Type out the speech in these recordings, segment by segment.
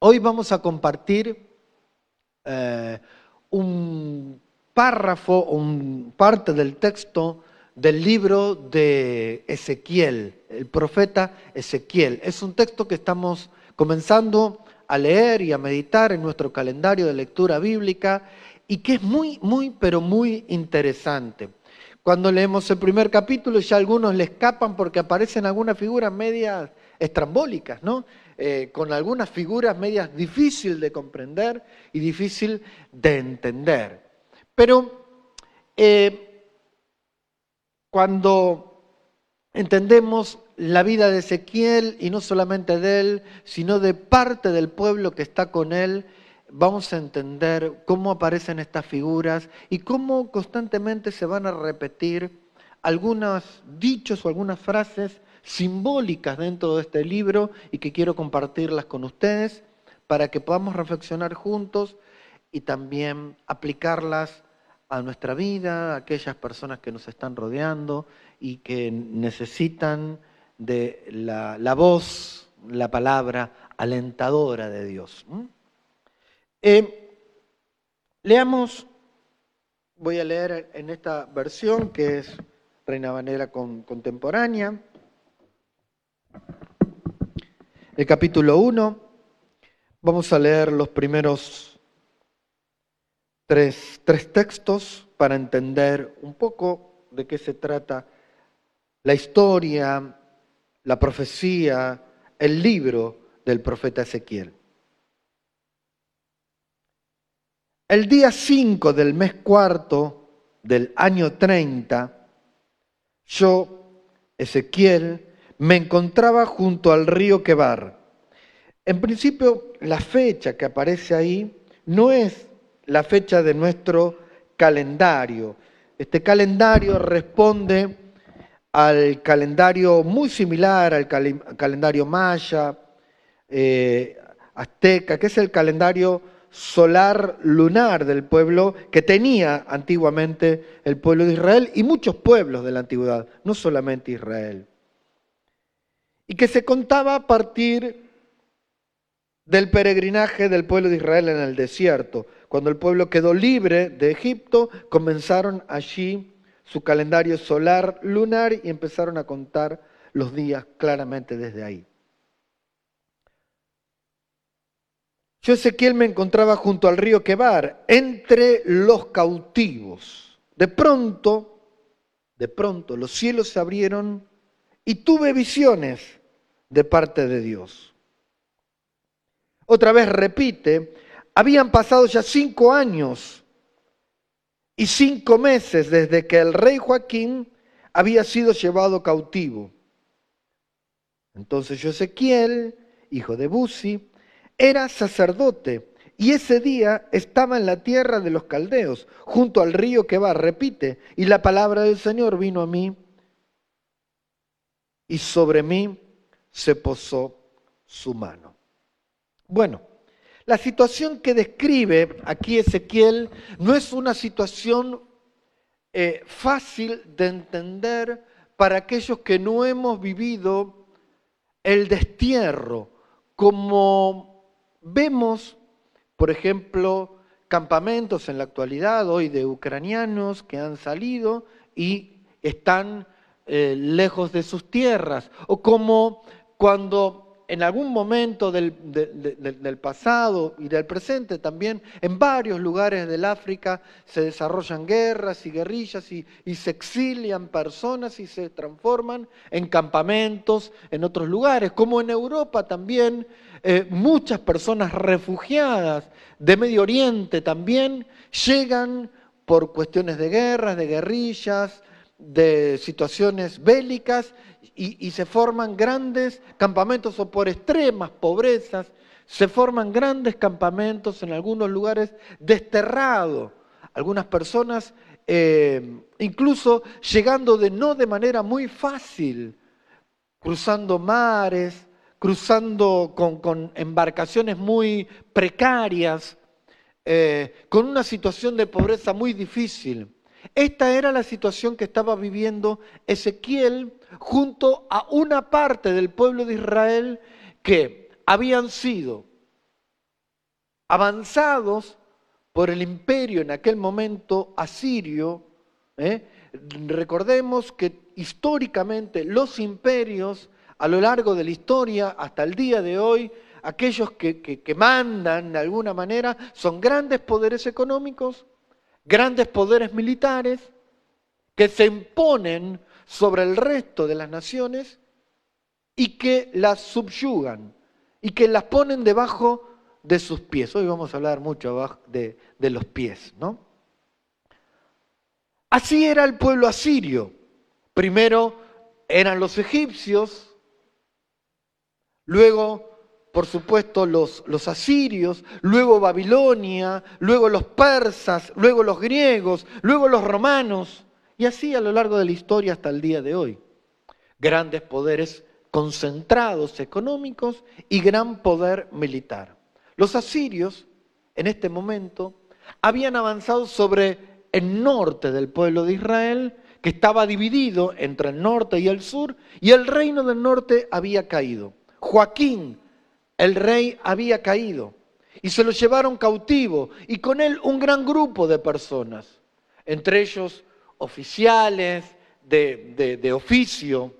Hoy vamos a compartir eh, un párrafo, un parte del texto del libro de Ezequiel, el profeta Ezequiel. Es un texto que estamos comenzando a leer y a meditar en nuestro calendario de lectura bíblica y que es muy, muy, pero muy interesante. Cuando leemos el primer capítulo ya algunos le escapan porque aparecen algunas figuras medias estrambólicas, ¿no? Eh, con algunas figuras medias difícil de comprender y difícil de entender. Pero eh, cuando entendemos la vida de Ezequiel, y no solamente de él, sino de parte del pueblo que está con él, vamos a entender cómo aparecen estas figuras y cómo constantemente se van a repetir algunos dichos o algunas frases simbólicas dentro de este libro y que quiero compartirlas con ustedes para que podamos reflexionar juntos y también aplicarlas a nuestra vida, a aquellas personas que nos están rodeando y que necesitan de la, voz, la palabra alentadora de Dios. Eh, leamos, voy a leer en esta versión que es Reina Vanera contemporánea, el capítulo 1. Vamos a leer los primeros tres, tres textos para entender un poco de qué se trata la historia, la profecía, el libro del profeta Ezequiel. El día 5 del mes cuarto del año 30, yo, Ezequiel, me encontraba junto al río Quebar. En principio, la fecha que aparece ahí no es la fecha de nuestro calendario. Este calendario responde al calendario muy similar al calendario maya, eh, azteca, que es el calendario solar lunar del pueblo que tenía antiguamente el pueblo de Israel y muchos pueblos de la antigüedad, no solamente Israel. Y que se contaba a partir del peregrinaje del pueblo de Israel en el desierto. Cuando el pueblo quedó libre de Egipto, comenzaron allí su calendario solar lunar y empezaron a contar los días claramente desde ahí. Yo Ezequiel me encontraba junto al río Quebar, entre los cautivos. De pronto, de pronto los cielos se abrieron y tuve visiones de parte de Dios. Otra vez repite, habían pasado ya cinco años y cinco meses desde que el rey Joaquín había sido llevado cautivo. Entonces Ezequiel, hijo de Buzi, era sacerdote y ese día estaba en la tierra de los caldeos, junto al río que va, repite, y la palabra del Señor vino a mí y sobre mí se posó su mano. Bueno, la situación que describe aquí Ezequiel no es una situación eh, fácil de entender para aquellos que no hemos vivido el destierro como Vemos, por ejemplo, campamentos en la actualidad hoy de ucranianos que han salido y están eh, lejos de sus tierras, o como cuando en algún momento del, pasado y del presente también, en varios lugares del África se desarrollan guerras y guerrillas y, se exilian personas y se transforman en campamentos en otros lugares, como en Europa también eh, muchas personas refugiadas de Medio Oriente también llegan por cuestiones de guerras, de guerrillas, de situaciones bélicas y, se forman grandes campamentos o por extremas pobrezas, se forman grandes campamentos en algunos lugares desterrados. Algunas personas eh, incluso llegando de no de manera muy fácil, cruzando mares, cruzando con, embarcaciones muy precarias, eh, con una situación de pobreza muy difícil. Esta era la situación que estaba viviendo Ezequiel junto a una parte del pueblo de Israel que habían sido avanzados por el imperio en aquel momento asirio. ¿eh? Recordemos que históricamente los imperios a lo largo de la historia hasta el día de hoy, aquellos que, que mandan de alguna manera son grandes poderes económicos, grandes poderes militares, que se imponen sobre el resto de las naciones y que las subyugan y que las ponen debajo de sus pies. Hoy vamos a hablar mucho de, los pies, ¿no? Así era el pueblo asirio. Primero eran los egipcios, luego, por supuesto, los, los, asirios, luego Babilonia, luego los persas, luego los griegos, luego los romanos, y así a lo largo de la historia hasta el día de hoy. Grandes poderes concentrados económicos y gran poder militar. Los asirios, en este momento, habían avanzado sobre el norte del pueblo de Israel, que estaba dividido entre el norte y el sur, y el reino del norte había caído. Joaquín, el rey, había caído, y se lo llevaron cautivo, y con él un gran grupo de personas, entre ellos oficiales de, oficio,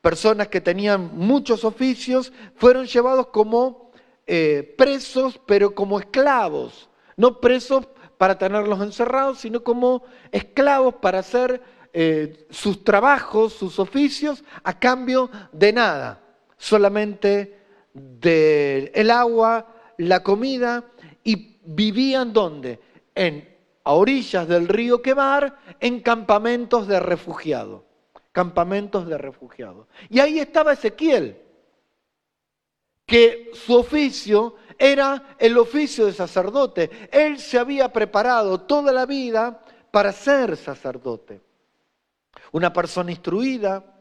personas que tenían muchos oficios, fueron llevados como eh, presos, pero como esclavos, no presos para tenerlos encerrados, sino como esclavos para hacer eh, sus trabajos, sus oficios, a cambio de nada, solamente del el agua, la comida, y vivían donde? En, a orillas del río Quebar, en campamentos de refugiados campamentos de refugiados. Y ahí estaba Ezequiel, que su oficio era el oficio de sacerdote. Él se había preparado toda la vida para ser sacerdote. Una persona instruida,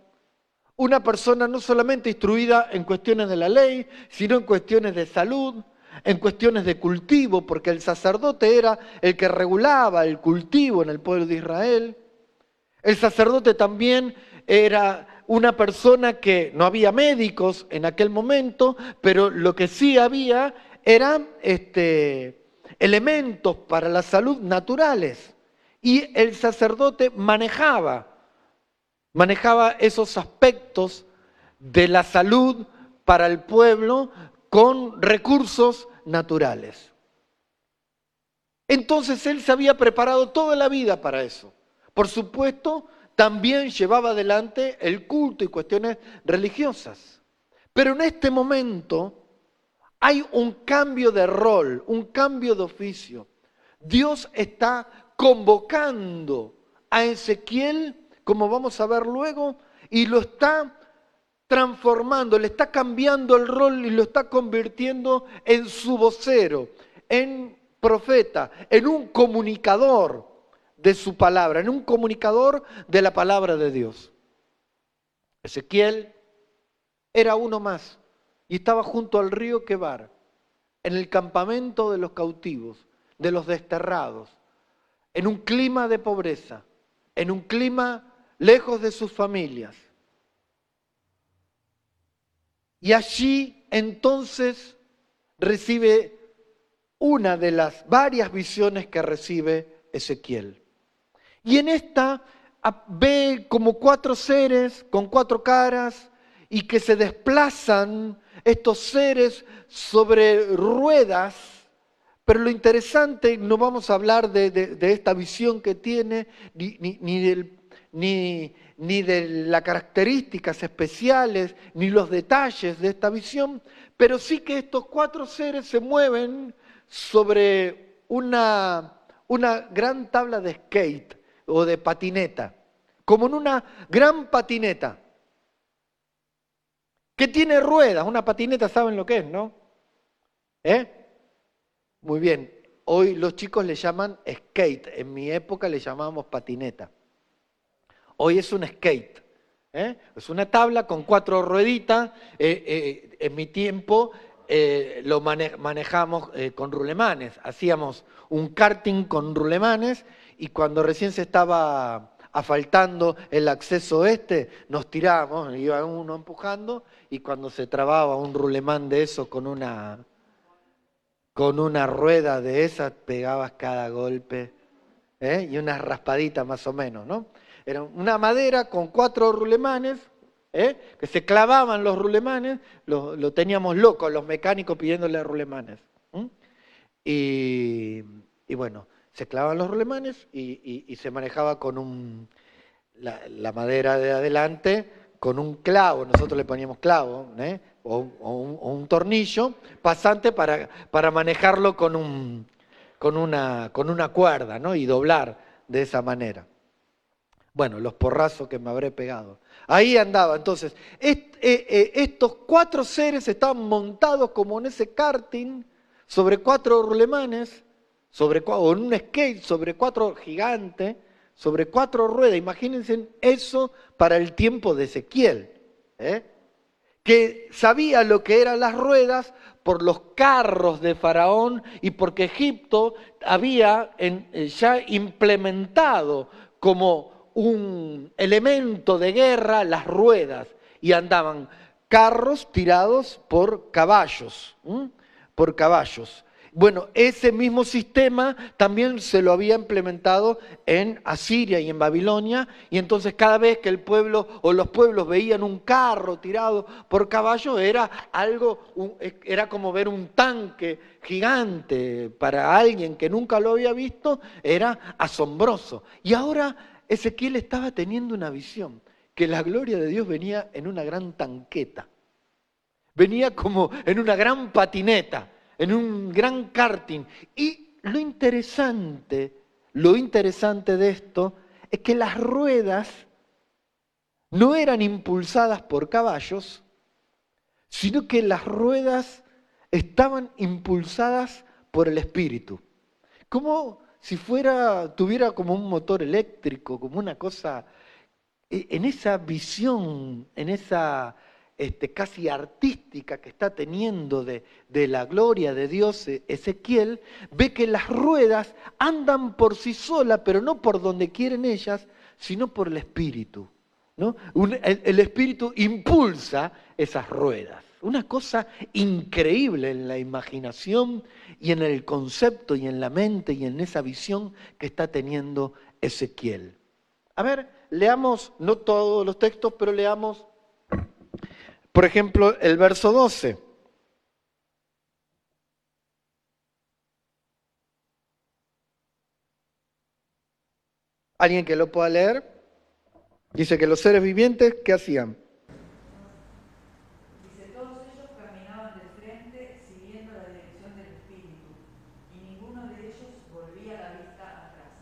una persona no solamente instruida en cuestiones de la ley, sino en cuestiones de salud, en cuestiones de cultivo, porque el sacerdote era el que regulaba el cultivo en el pueblo de Israel. El sacerdote también era una persona que no había médicos en aquel momento, pero lo que sí había eran este, elementos para la salud naturales. Y el sacerdote manejaba, manejaba esos aspectos de la salud para el pueblo con recursos naturales. Entonces él se había preparado toda la vida para eso. Por supuesto, también llevaba adelante el culto y cuestiones religiosas. Pero en este momento hay un cambio de rol, un cambio de oficio. Dios está convocando a Ezequiel, como vamos a ver luego, y lo está transformando, le está cambiando el rol y lo está convirtiendo en su vocero, en profeta, en un comunicador de su palabra, en un comunicador de la palabra de Dios. Ezequiel era uno más y estaba junto al río Quebar, en el campamento de los cautivos, de los desterrados, en un clima de pobreza, en un clima lejos de sus familias. Y allí entonces recibe una de las varias visiones que recibe Ezequiel. Y en esta ve como cuatro seres con cuatro caras y que se desplazan estos seres sobre ruedas. Pero lo interesante, no vamos a hablar de, esta visión que tiene, ni, ni, ni de las características especiales, ni los detalles de esta visión, pero sí que estos cuatro seres se mueven sobre una, una gran tabla de skate o de patineta, como en una gran patineta, que tiene ruedas. Una patineta, ¿saben lo que es, no? ¿Eh? Muy bien. Hoy los chicos le llaman skate. En mi época le llamábamos patineta. Hoy es un skate. ¿eh? Es una tabla con cuatro rueditas. Eh, eh, en mi tiempo lo manejamos con rulemanes. Hacíamos un karting con rulemanes y cuando recién se estaba asfaltando el acceso este, nos tiramos, iba uno empujando y cuando se trababa un rulemán de eso con una con una rueda de esas pegabas cada golpe y una raspadita más o menos, ¿no? Era una madera con cuatro rulemanes, ¿eh? que se clavaban los rulemanes, lo, teníamos locos los mecánicos pidiéndole rulemanes. Y, bueno, se clavaban los rulemanes y, se manejaba con un, la, madera de adelante con un clavo, nosotros le poníamos clavo, ¿eh? o, un, tornillo pasante para, para manejarlo con, un, con, una, con una cuerda ¿no? y doblar de esa manera. Bueno, los porrazos que me habré pegado. Ahí andaba. Entonces, eh, eh, estos cuatro seres estaban montados como en ese karting, sobre cuatro rulemanes, sobre, o en un skate, sobre cuatro gigantes, sobre cuatro ruedas. Imagínense eso para el tiempo de Ezequiel, ¿eh? que sabía lo que eran las ruedas por los carros de Faraón y porque Egipto había ya implementado como un elemento de guerra las ruedas y andaban carros tirados por caballos, por caballos. Bueno, ese mismo sistema también se lo había implementado en Asiria y en Babilonia, y entonces cada vez que el pueblo o los pueblos veían un carro tirado por caballo, era algo, era como ver un tanque gigante para alguien que nunca lo había visto, era asombroso. Y ahora Ezequiel estaba teniendo una visión, que la gloria de Dios venía en una gran tanqueta, venía como en una gran patineta, en un gran karting. Y lo interesante, lo interesante de esto es que las ruedas no eran impulsadas por caballos, sino que las ruedas estaban impulsadas por el Espíritu. ¿Cómo si fuera, tuviera como un motor eléctrico, como una cosa, e, en esa visión, en esa este, casi artística que está teniendo de, la gloria de Dios e, Ezequiel, ve que las ruedas andan por sí solas, pero no por donde quieren ellas, sino por el Espíritu. ¿no? el Espíritu impulsa esas ruedas. Una cosa increíble en la imaginación y en el concepto y en la mente y en esa visión que está teniendo Ezequiel. A ver, leamos, no todos los textos, pero leamos, por ejemplo, el verso 12. ¿Alguien que lo pueda leer? Dice que los seres vivientes, ¿qué hacían?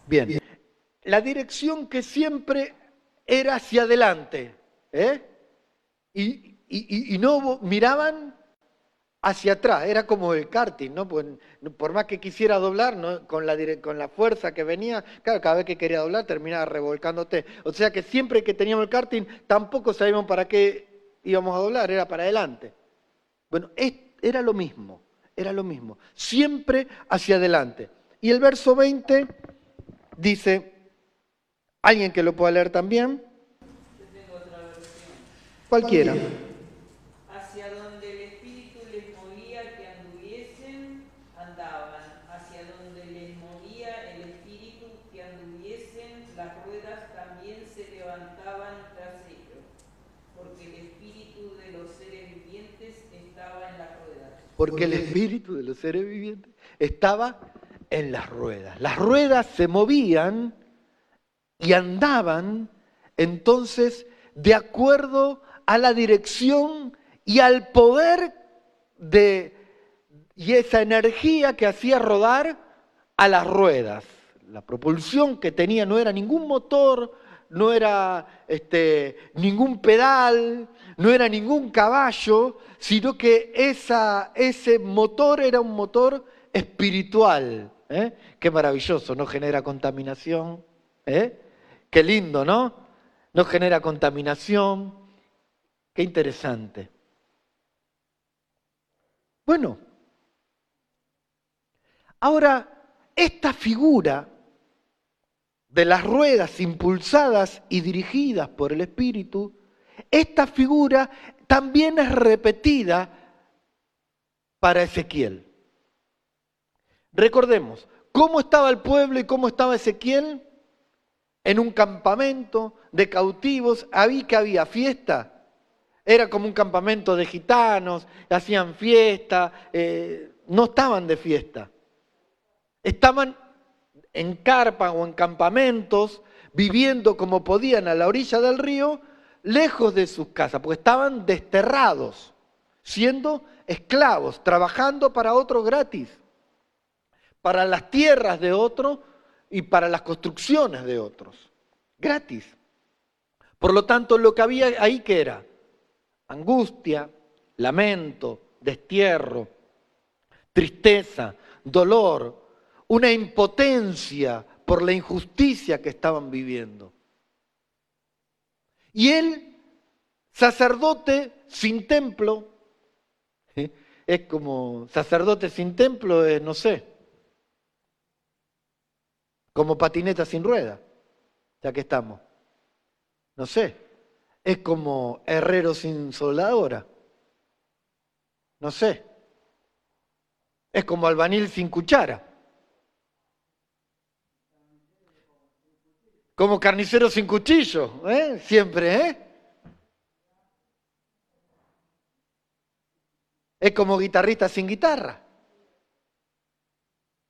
Bien. La dirección que siempre era hacia adelante. ¿eh? Y, no miraban hacia atrás, era como el karting, ¿no? Pues, por más que quisiera doblar, con, la, con la fuerza que venía, claro, cada vez que quería doblar terminaba revolcándote. O sea que siempre que teníamos el karting, tampoco sabíamos para qué íbamos a doblar, era para adelante. Bueno, era lo mismo, era lo mismo, siempre hacia adelante. Y el verso 20 dice, alguien que lo pueda leer también. Yo tengo otra versión. Cualquiera. Hacia donde el Espíritu les movía que anduviesen, andaban. Hacia donde les movía el Espíritu que anduviesen, las ruedas también se levantaban tras ellos. Porque el Espíritu de los seres vivientes estaba en las ruedas. Porque el Espíritu de los seres vivientes estaba en las ruedas. Las ruedas se movían y andaban entonces de acuerdo a la dirección y al poder de y esa energía que hacía rodar a las ruedas. La propulsión que tenía no era ningún motor, no era este, ningún pedal, no era ningún caballo, sino que esa, ese motor era un motor espiritual ¿eh? Qué maravilloso, no genera contaminación. ¿eh? Qué lindo, ¿no? No genera contaminación. Qué interesante. Bueno, ahora esta figura de las ruedas impulsadas y dirigidas por el Espíritu, esta figura también es repetida para Ezequiel. Recordemos, ¿cómo estaba el pueblo y cómo estaba Ezequiel? En un campamento de cautivos, había que había fiesta. Era como un campamento de gitanos, hacían fiesta, eh, no estaban de fiesta. Estaban en carpa o en campamentos, viviendo como podían a la orilla del río, lejos de sus casas, porque estaban desterrados, siendo esclavos, trabajando para otro gratis, para las tierras de otro y para las construcciones de otros, gratis. Por lo tanto, lo que había ahí que era angustia, lamento, destierro, tristeza, dolor, una impotencia por la injusticia que estaban viviendo. Y él, sacerdote sin templo, es como sacerdote sin templo, es, no sé, como patineta sin rueda, ya que estamos. No sé, es como herrero sin soldadora. No sé, es como albanil sin cuchara. Como carnicero sin cuchillo, ¿eh? Siempre, ¿eh? Es como guitarrista sin guitarra.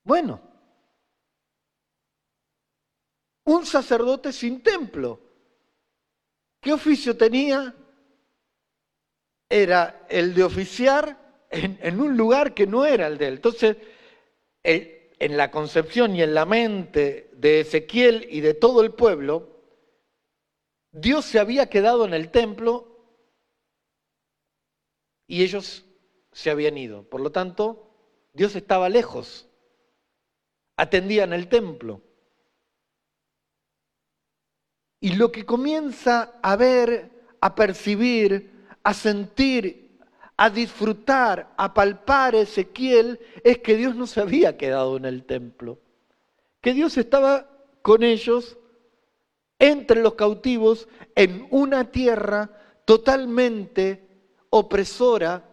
Bueno, un sacerdote sin templo. ¿Qué oficio tenía? Era el de oficiar en, un lugar que no era el de él. Entonces, en la concepción y en la mente de Ezequiel y de todo el pueblo, Dios se había quedado en el templo y ellos se habían ido. Por lo tanto, Dios estaba lejos. Atendían el templo. Y lo que comienza a ver, a percibir, a sentir, a disfrutar, a palpar Ezequiel es que Dios no se había quedado en el templo que Dios estaba con ellos entre los cautivos en una tierra totalmente opresora.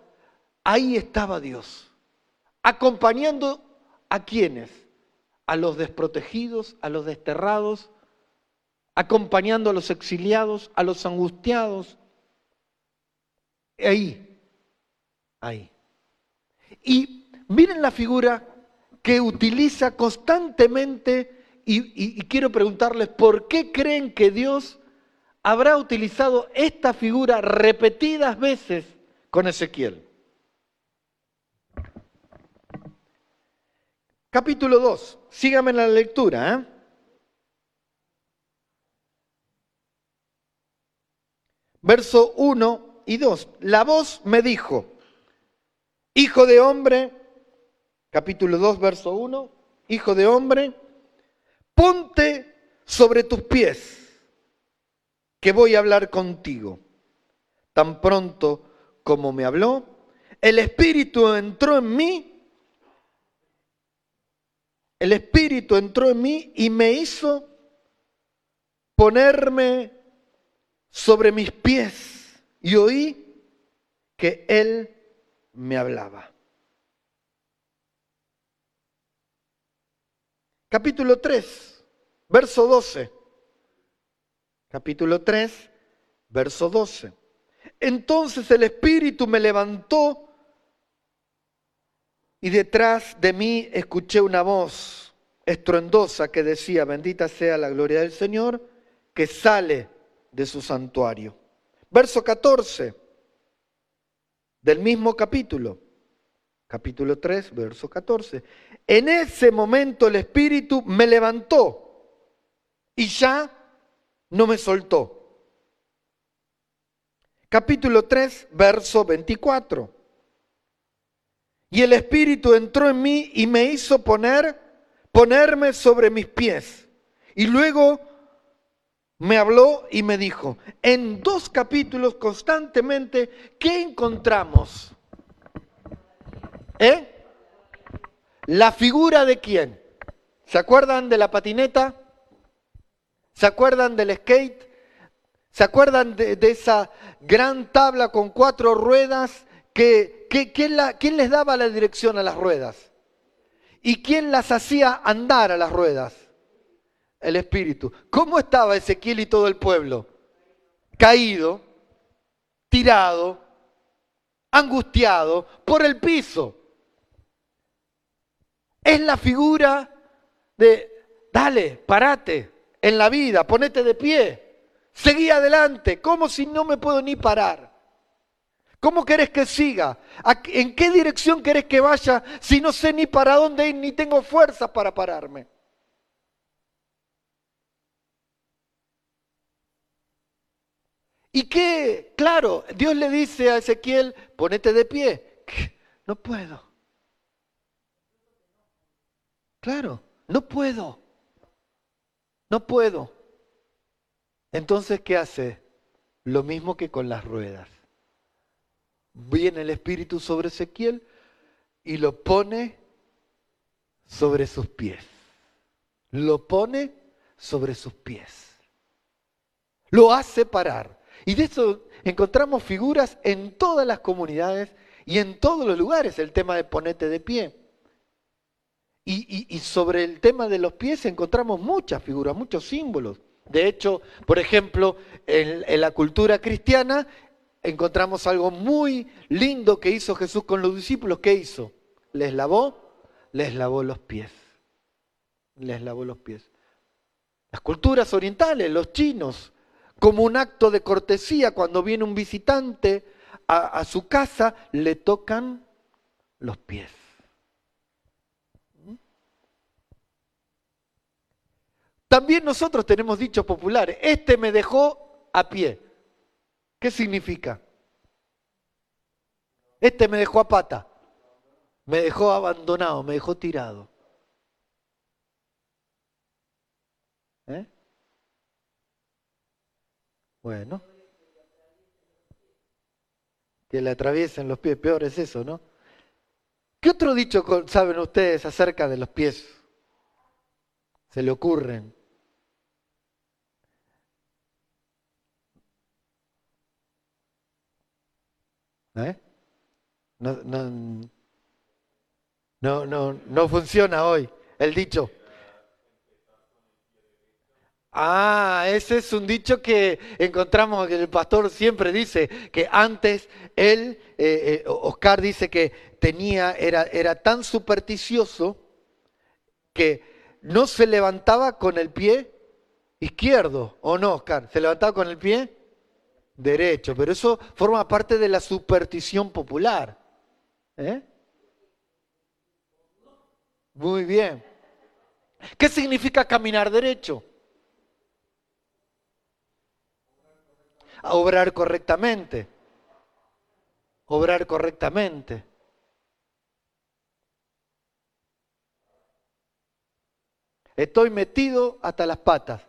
Ahí estaba Dios, acompañando a quienes, a los desprotegidos, a los desterrados, acompañando a los exiliados, a los angustiados. Ahí, ahí. Y miren la figura que utiliza constantemente y, quiero preguntarles, ¿por qué creen que Dios habrá utilizado esta figura repetidas veces con Ezequiel? Capítulo 2, síganme en la lectura. ¿eh? Verso 1 y 2. La voz me dijo, hijo de hombre, capítulo 2, verso 1, Hijo de hombre, ponte sobre tus pies, que voy a hablar contigo. Tan pronto como me habló, el Espíritu entró en mí, el Espíritu entró en mí y me hizo ponerme sobre mis pies y oí que Él me hablaba. Capítulo 3, verso 12. Capítulo 3, verso 12. Entonces el Espíritu me levantó y detrás de mí escuché una voz estruendosa que decía, bendita sea la gloria del Señor, que sale de su santuario. Verso 14 del mismo capítulo capítulo 3, verso 14. En ese momento el Espíritu me levantó y ya no me soltó. Capítulo 3, verso 24. Y el Espíritu entró en mí y me hizo poner, ponerme sobre mis pies. Y luego me habló y me dijo, en dos capítulos constantemente, ¿qué encontramos? ¿Eh? ¿La figura de quién? ¿Se acuerdan de la patineta? ¿Se acuerdan del skate? ¿Se acuerdan de, esa gran tabla con cuatro ruedas? Que, ¿quién, ¿Quién les daba la dirección a las ruedas? ¿Y quién las hacía andar a las ruedas? El Espíritu. ¿Cómo estaba Ezequiel y todo el pueblo? Caído, tirado, angustiado por el piso. Es la figura de, dale, parate en la vida, ponete de pie, seguí adelante, como si no me puedo ni parar. ¿Cómo querés que siga? ¿En qué dirección querés que vaya si no sé ni para dónde ir, ni tengo fuerzas para pararme? Y qué, claro, Dios le dice a Ezequiel, ponete de pie. No puedo. Claro, no puedo. No puedo. Entonces, ¿qué hace? Lo mismo que con las ruedas. Viene el Espíritu sobre Ezequiel y lo pone sobre sus pies. Lo pone sobre sus pies. Lo hace parar. Y de eso encontramos figuras en todas las comunidades y en todos los lugares, el tema de ponete de pie. Y, sobre el tema de los pies encontramos muchas figuras, muchos símbolos. De hecho, por ejemplo, en, la cultura cristiana encontramos algo muy lindo que hizo Jesús con los discípulos. ¿Qué hizo? Les lavó, les lavó los pies. Les lavó los pies. Las culturas orientales, los chinos, como un acto de cortesía, cuando viene un visitante a su casa, le tocan los pies. También nosotros tenemos dichos populares. Este me dejó a pie. ¿Qué significa? Este me dejó a pata. Me dejó abandonado, me dejó tirado. ¿Eh? Bueno. Que le atraviesen los pies, peor es eso, ¿no? ¿Qué otro dicho saben ustedes acerca de los pies? Se le ocurren. ¿Eh? No, no, no, no, no funciona hoy el dicho. Ah, ese es un dicho que encontramos, que el pastor siempre dice, que antes él, eh, eh, Oscar dice que tenía, era, era tan supersticioso que no se levantaba con el pie izquierdo, ¿o no, Oscar? ¿Se levantaba con el pie? derecho, pero eso forma parte de la superstición popular. ¿eh? Muy bien. ¿Qué significa caminar derecho? Obrar correctamente. Obrar correctamente. Estoy metido hasta las patas.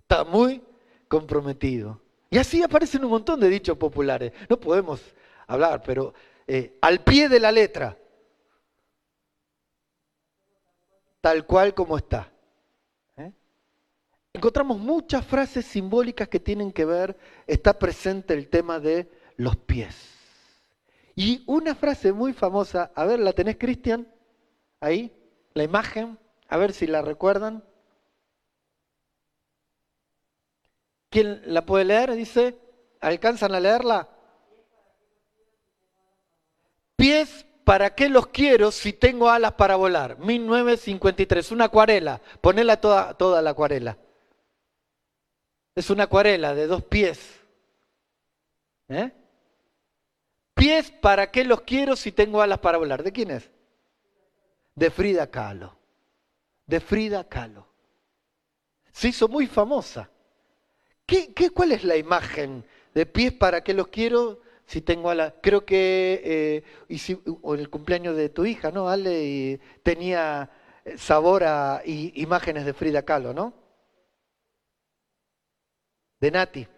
Está muy comprometido. Y así aparecen un montón de dichos populares. No podemos hablar, pero eh, al pie de la letra, tal cual como está. Encontramos muchas frases simbólicas que tienen que ver, está presente el tema de los pies. Y una frase muy famosa, a ver, ¿la tenés Cristian? Ahí, la imagen, a ver si la recuerdan. ¿Quién la puede leer? Dice, ¿alcanzan a leerla? Pies, ¿para qué los quiero si tengo alas para volar? 1953, una acuarela. Ponela toda, toda la acuarela. Es una acuarela de dos pies. ¿Eh? Pies, ¿para qué los quiero si tengo alas para volar? ¿De quién es? De Frida Kahlo. De Frida Kahlo. Se hizo muy famosa. ¿Qué, cuál es la imagen de pies para qué los quiero si tengo a la... Creo que eh, y o el cumpleaños de tu hija, ¿no, Ale? Y tenía sabor a imágenes de Frida Kahlo, ¿no? de Nati.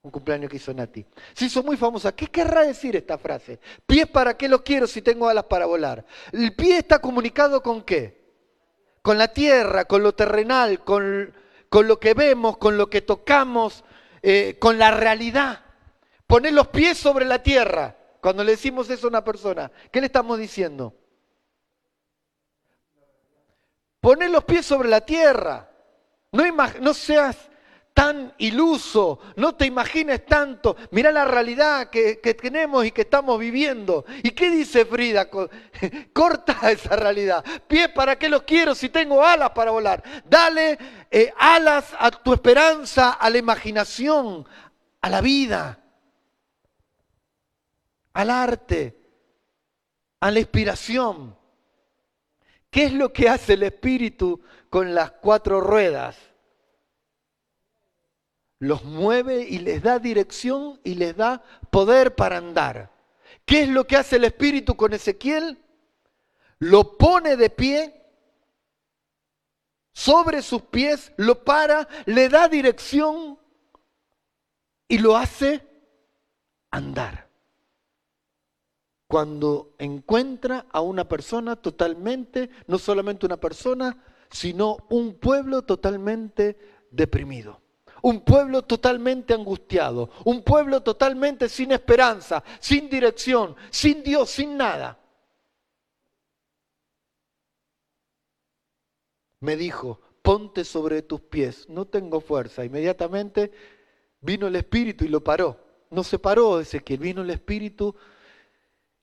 Un cumpleaños que hizo Nati. Se hizo muy famosa. ¿Qué querrá decir esta frase? Pies para qué los quiero si tengo alas para volar. El pie está comunicado con qué? Con la tierra, con lo terrenal, con, con lo que vemos, con lo que tocamos, eh, con la realidad. Poner los pies sobre la tierra. Cuando le decimos eso a una persona, ¿qué le estamos diciendo? Poner los pies sobre la tierra. No, no seas tan iluso, no te imagines tanto. Mira la realidad que, tenemos y que estamos viviendo. ¿Y qué dice Frida? Corta esa realidad. Pies, ¿para qué los quiero si tengo alas para volar? Dale eh, alas a tu esperanza, a la imaginación, a la vida, al arte, a la inspiración. ¿Qué es lo que hace el Espíritu con las cuatro ruedas? Los mueve y les da dirección y les da poder para andar. ¿Qué es lo que hace el Espíritu con Ezequiel? Lo pone de pie, sobre sus pies, lo para, le da dirección y lo hace andar. Cuando encuentra a una persona totalmente, no solamente una persona, sino un pueblo totalmente deprimido un pueblo totalmente angustiado, un pueblo totalmente sin esperanza, sin dirección, sin Dios, sin nada. Me dijo, ponte sobre tus pies, no tengo fuerza. Inmediatamente vino el Espíritu y lo paró. No se paró que vino el Espíritu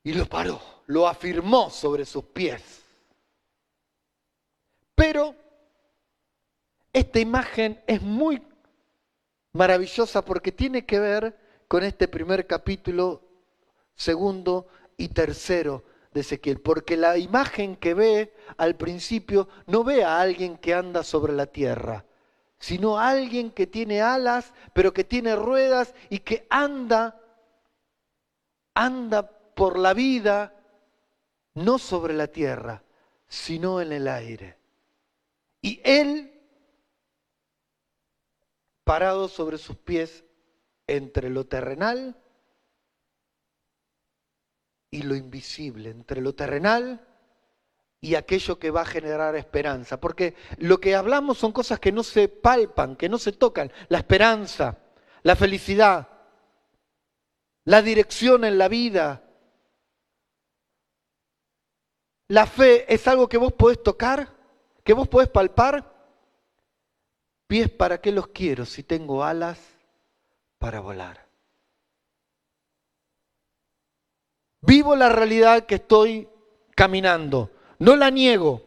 y lo paró, lo afirmó sobre sus pies. Pero esta imagen es muy maravillosa porque tiene que ver con este primer capítulo, segundo y tercero de Ezequiel, porque la imagen que ve al principio no ve a alguien que anda sobre la tierra, sino a alguien que tiene alas, pero que tiene ruedas y que anda, anda por la vida, no sobre la tierra, sino en el aire. Y él parado sobre sus pies entre lo terrenal y lo invisible, entre lo terrenal y aquello que va a generar esperanza. Porque lo que hablamos son cosas que no se palpan, que no se tocan. La esperanza, la felicidad, la dirección en la vida. La fe es algo que vos podés tocar, que vos podés palpar Pies, ¿para qué los quiero si tengo alas para volar? Vivo la realidad que estoy caminando, no la niego.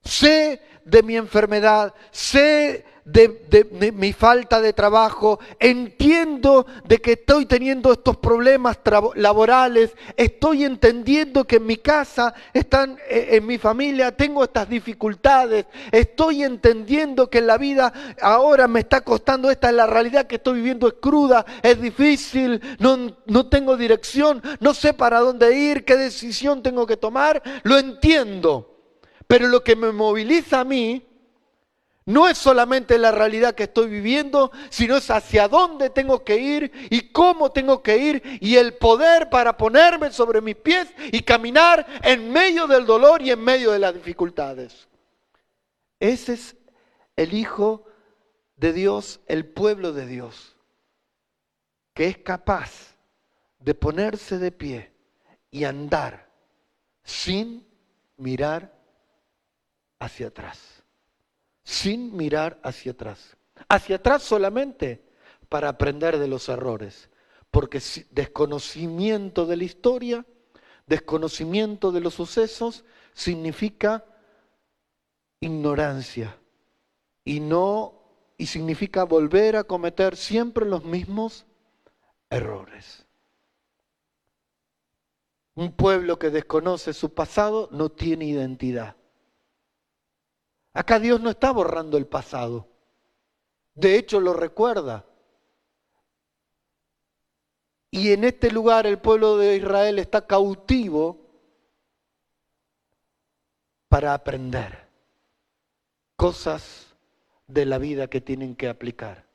Sé de mi enfermedad, sé de, mi falta de trabajo, entiendo de que estoy teniendo estos problemas laborales, estoy entendiendo que en mi casa, están, eh, en mi familia, tengo estas dificultades, estoy entendiendo que en la vida ahora me está costando, esta es la realidad que estoy viviendo, es cruda, es difícil, no, no tengo dirección, no sé para dónde ir, qué decisión tengo que tomar, lo entiendo. Pero lo que me moviliza a mí no es solamente la realidad que estoy viviendo, sino es hacia dónde tengo que ir y cómo tengo que ir y el poder para ponerme sobre mis pies y caminar en medio del dolor y en medio de las dificultades. Ese es el Hijo de Dios, el pueblo de Dios, que es capaz de ponerse de pie y andar sin mirar hacia atrás sin mirar hacia atrás. Hacia atrás solamente para aprender de los errores, porque desconocimiento de la historia, desconocimiento de los sucesos, significa ignorancia y no y significa volver a cometer siempre los mismos errores. Un pueblo que desconoce su pasado no tiene identidad. Acá Dios no está borrando el pasado. De hecho, lo recuerda. Y en este lugar el pueblo de Israel está cautivo para aprender cosas de la vida que tienen que aplicar.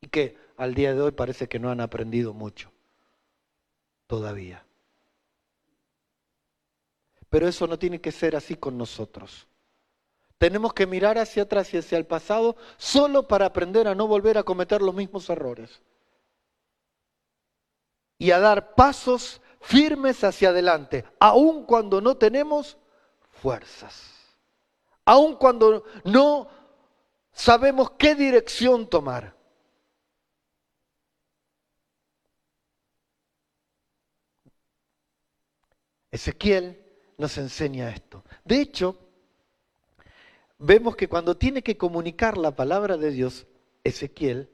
Y que al día de hoy parece que no han aprendido mucho todavía. Pero eso no tiene que ser así con nosotros. Tenemos que mirar hacia atrás y hacia el pasado solo para aprender a no volver a cometer los mismos errores. Y a dar pasos firmes hacia adelante, aun cuando no tenemos fuerzas. aun cuando no sabemos qué dirección tomar. Ezequiel nos enseña esto. De hecho, vemos que cuando tiene que comunicar la palabra de Dios, Ezequiel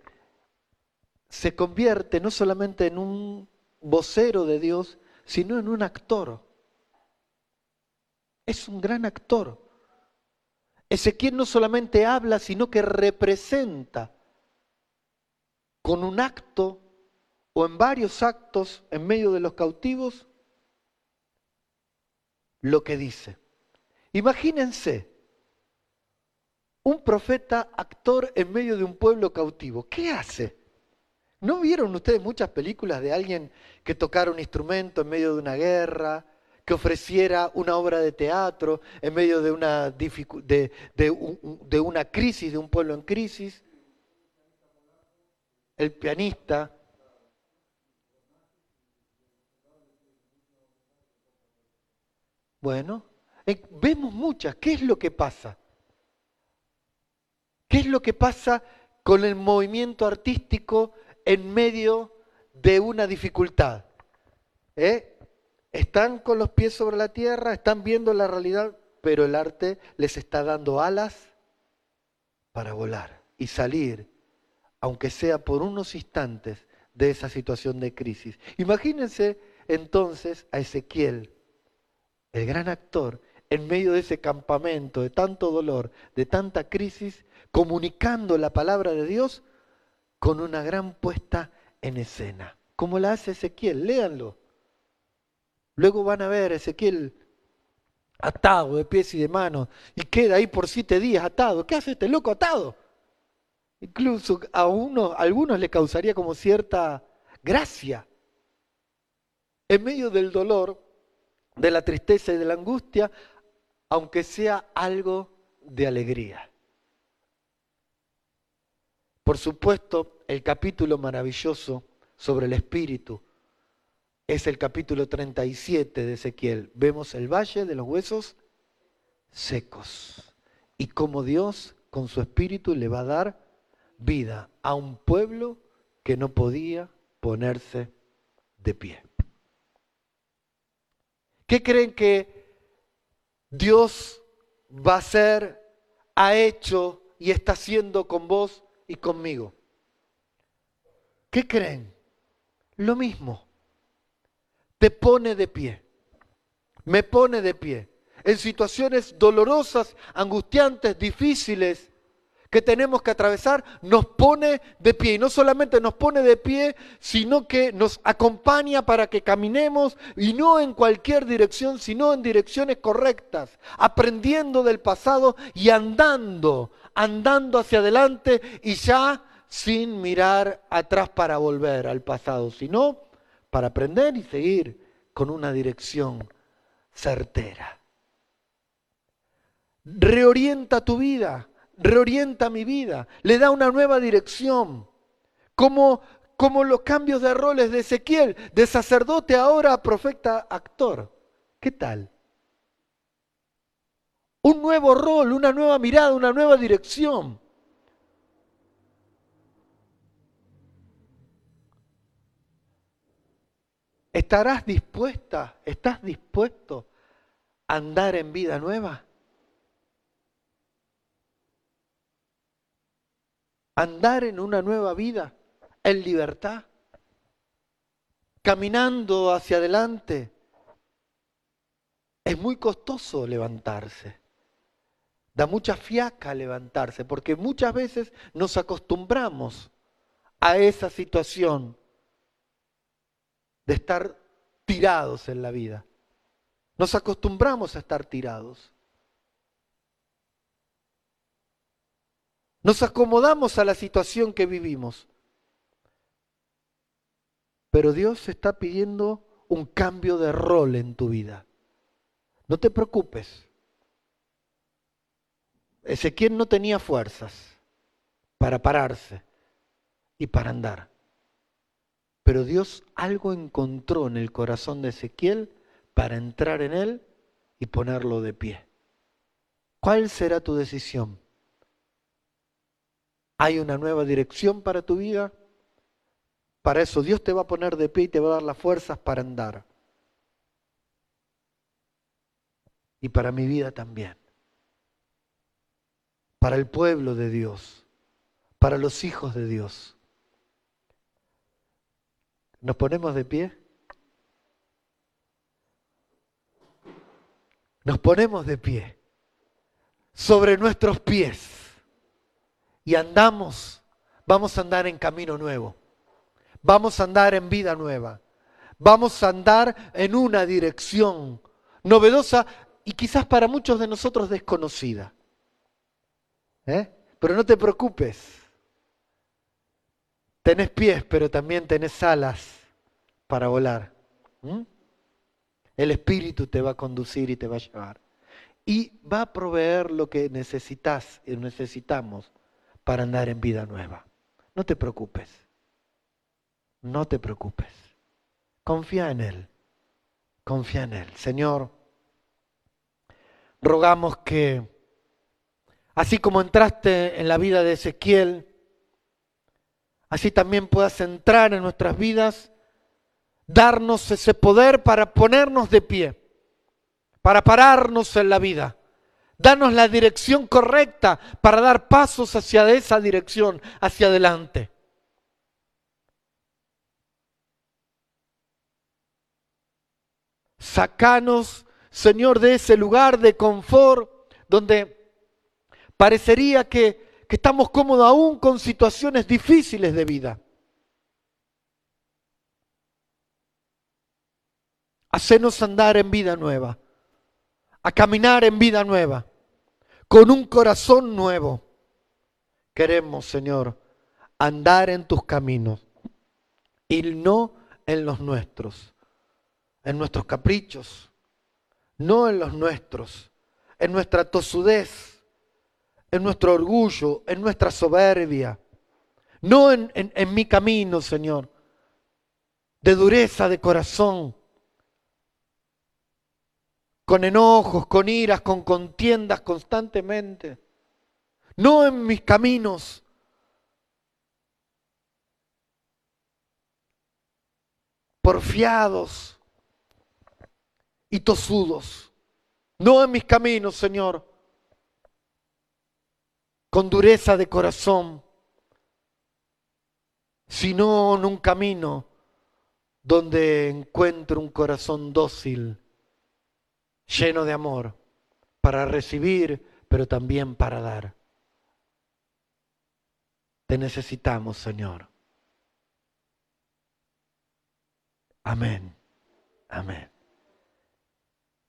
se convierte no solamente en un vocero de Dios, sino en un actor. Es un gran actor. Ezequiel no solamente habla, sino que representa con un acto o en varios actos en medio de los cautivos lo que dice. Imagínense un profeta actor en medio de un pueblo cautivo. ¿Qué hace? ¿No vieron ustedes muchas películas de alguien que tocara un instrumento en medio de una guerra, que ofreciera una obra de teatro en medio de una, de, crisis, de un pueblo en crisis? El pianista. Bueno, eh, vemos muchas. ¿Qué es lo que pasa? ¿Qué es lo que pasa con el movimiento artístico en medio de una dificultad. ¿Eh? Están con los pies sobre la tierra, están viendo la realidad, pero el arte les está dando alas para volar y salir, aunque sea por unos instantes, de esa situación de crisis. Imagínense entonces a Ezequiel, el gran actor, en medio de ese campamento de tanto dolor, de tanta crisis, comunicando la palabra de Dios con una gran puesta en escena, como la hace Ezequiel, léanlo. Luego van a ver a Ezequiel atado de pies y de manos y queda ahí por siete días atado. ¿Qué hace este loco atado? Incluso a, uno, a algunos le causaría como cierta gracia. En medio del dolor, de la tristeza y de la angustia, aunque sea algo de alegría. Por supuesto, el capítulo maravilloso sobre el Espíritu es el capítulo 37 de Ezequiel. Vemos el valle de los huesos secos y cómo Dios con su Espíritu le va a dar vida a un pueblo que no podía ponerse de pie. ¿Qué creen que Dios va a hacer, ha hecho y está haciendo con vos y conmigo. ¿Qué creen? Lo mismo. Te pone de pie. Me pone de pie. En situaciones dolorosas, angustiantes, difíciles que tenemos que atravesar, nos pone de pie. Y no solamente nos pone de pie, sino que nos acompaña para que caminemos y no en cualquier dirección, sino en direcciones correctas, aprendiendo del pasado y andando andando hacia adelante y ya sin mirar atrás para volver al pasado, sino para aprender y seguir con una dirección certera. Reorienta tu vida, reorienta mi vida, le da una nueva dirección. Como, como los cambios de roles de Ezequiel, de sacerdote ahora a profeta actor. ¿Qué tal? Un nuevo rol, una nueva mirada, una nueva dirección. ¿Estarás dispuesta, estás dispuesto a andar en vida nueva? Andar en una nueva vida, en libertad, caminando hacia adelante. Es muy costoso levantarse. Da mucha fiaca levantarse, porque muchas veces nos acostumbramos a esa situación de estar tirados en la vida. Nos acostumbramos a estar tirados. Nos acomodamos a la situación que vivimos. Pero Dios está pidiendo un cambio de rol en tu vida. No te preocupes. Ezequiel no tenía fuerzas para pararse y para andar. Pero Dios algo encontró en el corazón de Ezequiel para entrar en él y ponerlo de pie. ¿Cuál será tu decisión? ¿Hay una nueva dirección para tu vida? Para eso Dios te va a poner de pie y te va a dar las fuerzas para andar. Y para mi vida también. Para el pueblo de Dios. Para los hijos de Dios. ¿Nos ponemos de pie? Nos ponemos de pie sobre nuestros pies y andamos, vamos a andar en camino nuevo, vamos a andar en vida nueva, vamos a andar en una dirección novedosa y quizás para muchos de nosotros desconocida. ¿Eh? Pero no te preocupes, tenés pies, pero también tenés alas para volar. El Espíritu te va a conducir y te va a llevar. Y va a proveer lo que necesitas y necesitamos para andar en vida nueva. No te preocupes. No te preocupes. Confía en Él. Confía en Él. Señor, rogamos que, así como entraste en la vida de Ezequiel, así también puedas entrar en nuestras vidas darnos ese poder para ponernos de pie, para pararnos en la vida. Danos la dirección correcta para dar pasos hacia esa dirección, hacia adelante. Sacanos, Señor, de ese lugar de confort donde parecería que, que estamos cómodos aún con situaciones difíciles de vida. Hacenos andar en vida nueva, a caminar en vida nueva, con un corazón nuevo. Queremos, Señor, andar en tus caminos. Y no en los nuestros, en nuestros caprichos, no en los nuestros, en nuestra tosudez, en nuestro orgullo, en nuestra soberbia, no en, en mi camino, Señor, de dureza de corazón con enojos, con iras, con contiendas constantemente. No en mis caminos. Porfiados y tosudos. No en mis caminos, Señor. Con dureza de corazón. Sino en un camino donde encuentro un corazón dócil lleno de amor, para recibir, pero también para dar. Te necesitamos, Señor. Amén. Amén.